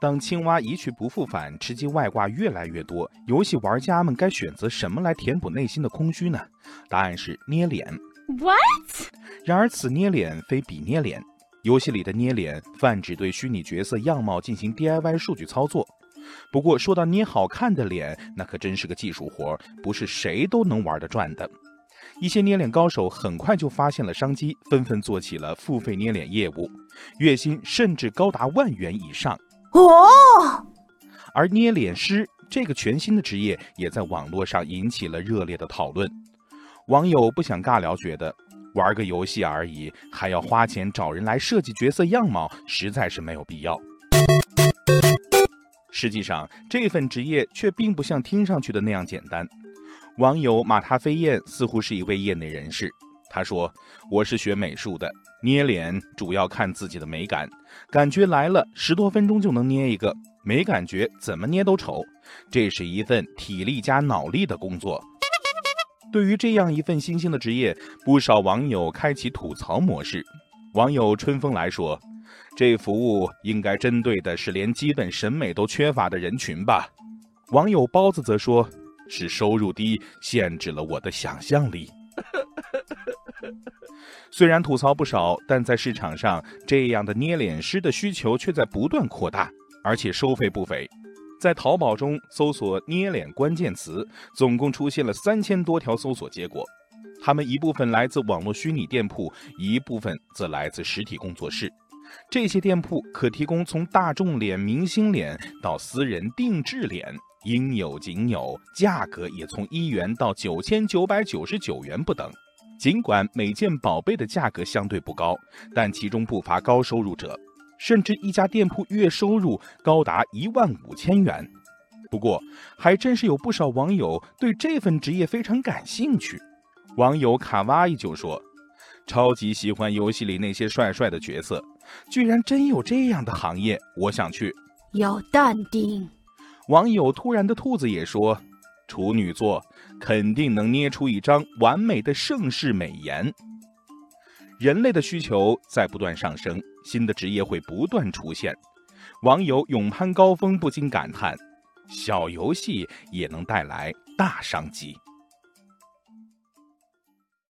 当青蛙一去不复返，吃鸡外挂越来越多，游戏玩家们该选择什么来填补内心的空虚呢？答案是捏脸。What？然而此捏脸非彼捏脸，游戏里的捏脸泛指对虚拟角色样貌进行 DIY 数据操作。不过说到捏好看的脸，那可真是个技术活，不是谁都能玩得转的。一些捏脸高手很快就发现了商机，纷纷做起了付费捏脸业务，月薪甚至高达万元以上。哦，而捏脸师这个全新的职业也在网络上引起了热烈的讨论。网友不想尬聊，觉得玩个游戏而已，还要花钱找人来设计角色样貌，实在是没有必要。实际上，这份职业却并不像听上去的那样简单。网友马踏飞燕似乎是一位业内人士。他说：“我是学美术的，捏脸主要看自己的美感，感觉来了十多分钟就能捏一个，没感觉怎么捏都丑。这是一份体力加脑力的工作。”对于这样一份新兴的职业，不少网友开启吐槽模式。网友春风来说：“这服务应该针对的是连基本审美都缺乏的人群吧？”网友包子则说：“是收入低限制了我的想象力。”虽然吐槽不少，但在市场上，这样的捏脸师的需求却在不断扩大，而且收费不菲。在淘宝中搜索“捏脸”关键词，总共出现了三千多条搜索结果。他们一部分来自网络虚拟店铺，一部分则来自实体工作室。这些店铺可提供从大众脸、明星脸到私人定制脸，应有尽有，价格也从一元到九千九百九十九元不等。尽管每件宝贝的价格相对不高，但其中不乏高收入者，甚至一家店铺月收入高达一万五千元。不过，还真是有不少网友对这份职业非常感兴趣。网友卡哇伊就说：“超级喜欢游戏里那些帅帅的角色，居然真有这样的行业，我想去。”要淡定。网友突然的兔子也说。处女座肯定能捏出一张完美的盛世美颜。人类的需求在不断上升，新的职业会不断出现。网友勇攀高峰不禁感叹：小游戏也能带来大商机。